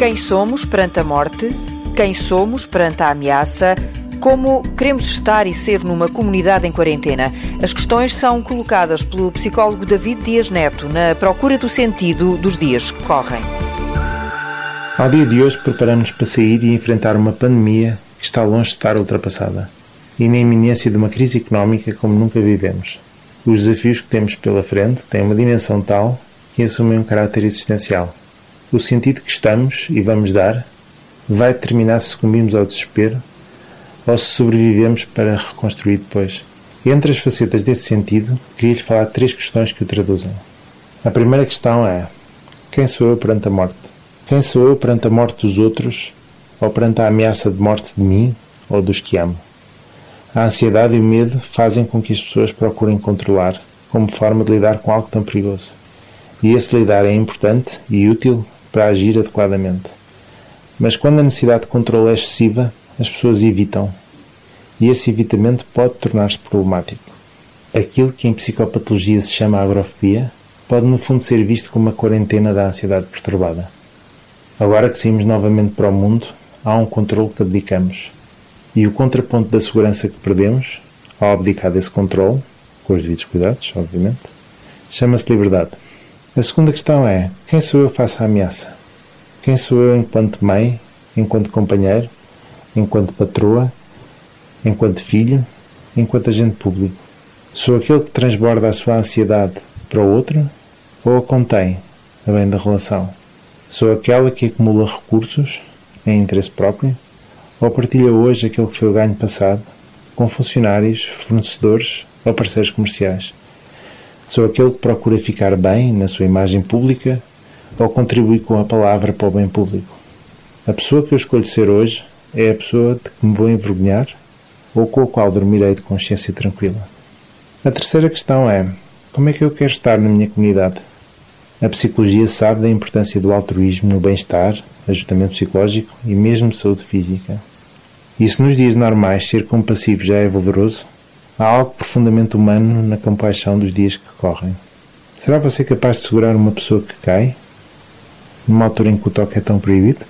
Quem somos perante a morte? Quem somos perante a ameaça? Como queremos estar e ser numa comunidade em quarentena? As questões são colocadas pelo psicólogo David Dias Neto na procura do sentido dos dias que correm. Ao dia de hoje, preparamos para sair e enfrentar uma pandemia que está longe de estar ultrapassada e na iminência de uma crise económica como nunca vivemos. Os desafios que temos pela frente têm uma dimensão tal que assumem um caráter existencial. O sentido que estamos e vamos dar vai determinar se sucumbimos ao desespero ou se sobrevivemos para reconstruir depois. Entre as facetas desse sentido, queria-lhe falar de três questões que o traduzem. A primeira questão é: quem sou eu perante a morte? Quem sou eu perante a morte dos outros ou perante a ameaça de morte de mim ou dos que amo? A ansiedade e o medo fazem com que as pessoas procurem controlar, como forma de lidar com algo tão perigoso. E esse lidar é importante e útil para agir adequadamente. Mas quando a necessidade de controle é excessiva, as pessoas evitam. E esse evitamento pode tornar-se problemático. Aquilo que em psicopatologia se chama agrofobia pode no fundo ser visto como uma quarentena da ansiedade perturbada. Agora que saímos novamente para o mundo, há um controle que abdicamos e o contraponto da segurança que perdemos, ao abdicar desse controle, com os devidos cuidados, obviamente, chama-se liberdade. A segunda questão é: quem sou eu face à ameaça? Quem sou eu enquanto mãe, enquanto companheiro, enquanto patroa, enquanto filho, enquanto agente público? Sou aquele que transborda a sua ansiedade para o outro ou a contém, a bem da relação? Sou aquela que acumula recursos em interesse próprio ou partilha hoje aquele que foi o ganho passado com funcionários, fornecedores ou parceiros comerciais. Sou aquele que procura ficar bem na sua imagem pública ou contribui com a palavra para o bem público. A pessoa que eu escolho ser hoje é a pessoa de que me vou envergonhar ou com a qual dormirei de consciência tranquila. A terceira questão é: como é que eu quero estar na minha comunidade? A psicologia sabe da importância do altruísmo no bem-estar, ajustamento psicológico e mesmo saúde física. E se nos dias normais ser compassivo já é valoroso, há algo profundamente humano na compaixão dos dias que correm. Será você capaz de segurar uma pessoa que cai, numa altura em que o toque é tão proibido?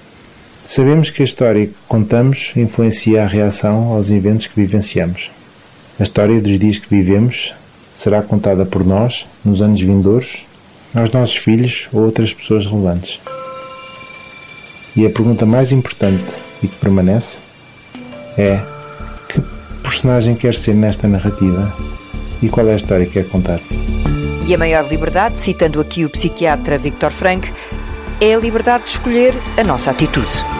Sabemos que a história que contamos influencia a reação aos eventos que vivenciamos. A história dos dias que vivemos será contada por nós, nos anos vindouros, aos nossos filhos ou outras pessoas relevantes. E a pergunta mais importante e que permanece é personagem quer ser nesta narrativa e qual é a história que quer contar. E a maior liberdade, citando aqui o psiquiatra Victor Frank, é a liberdade de escolher a nossa atitude.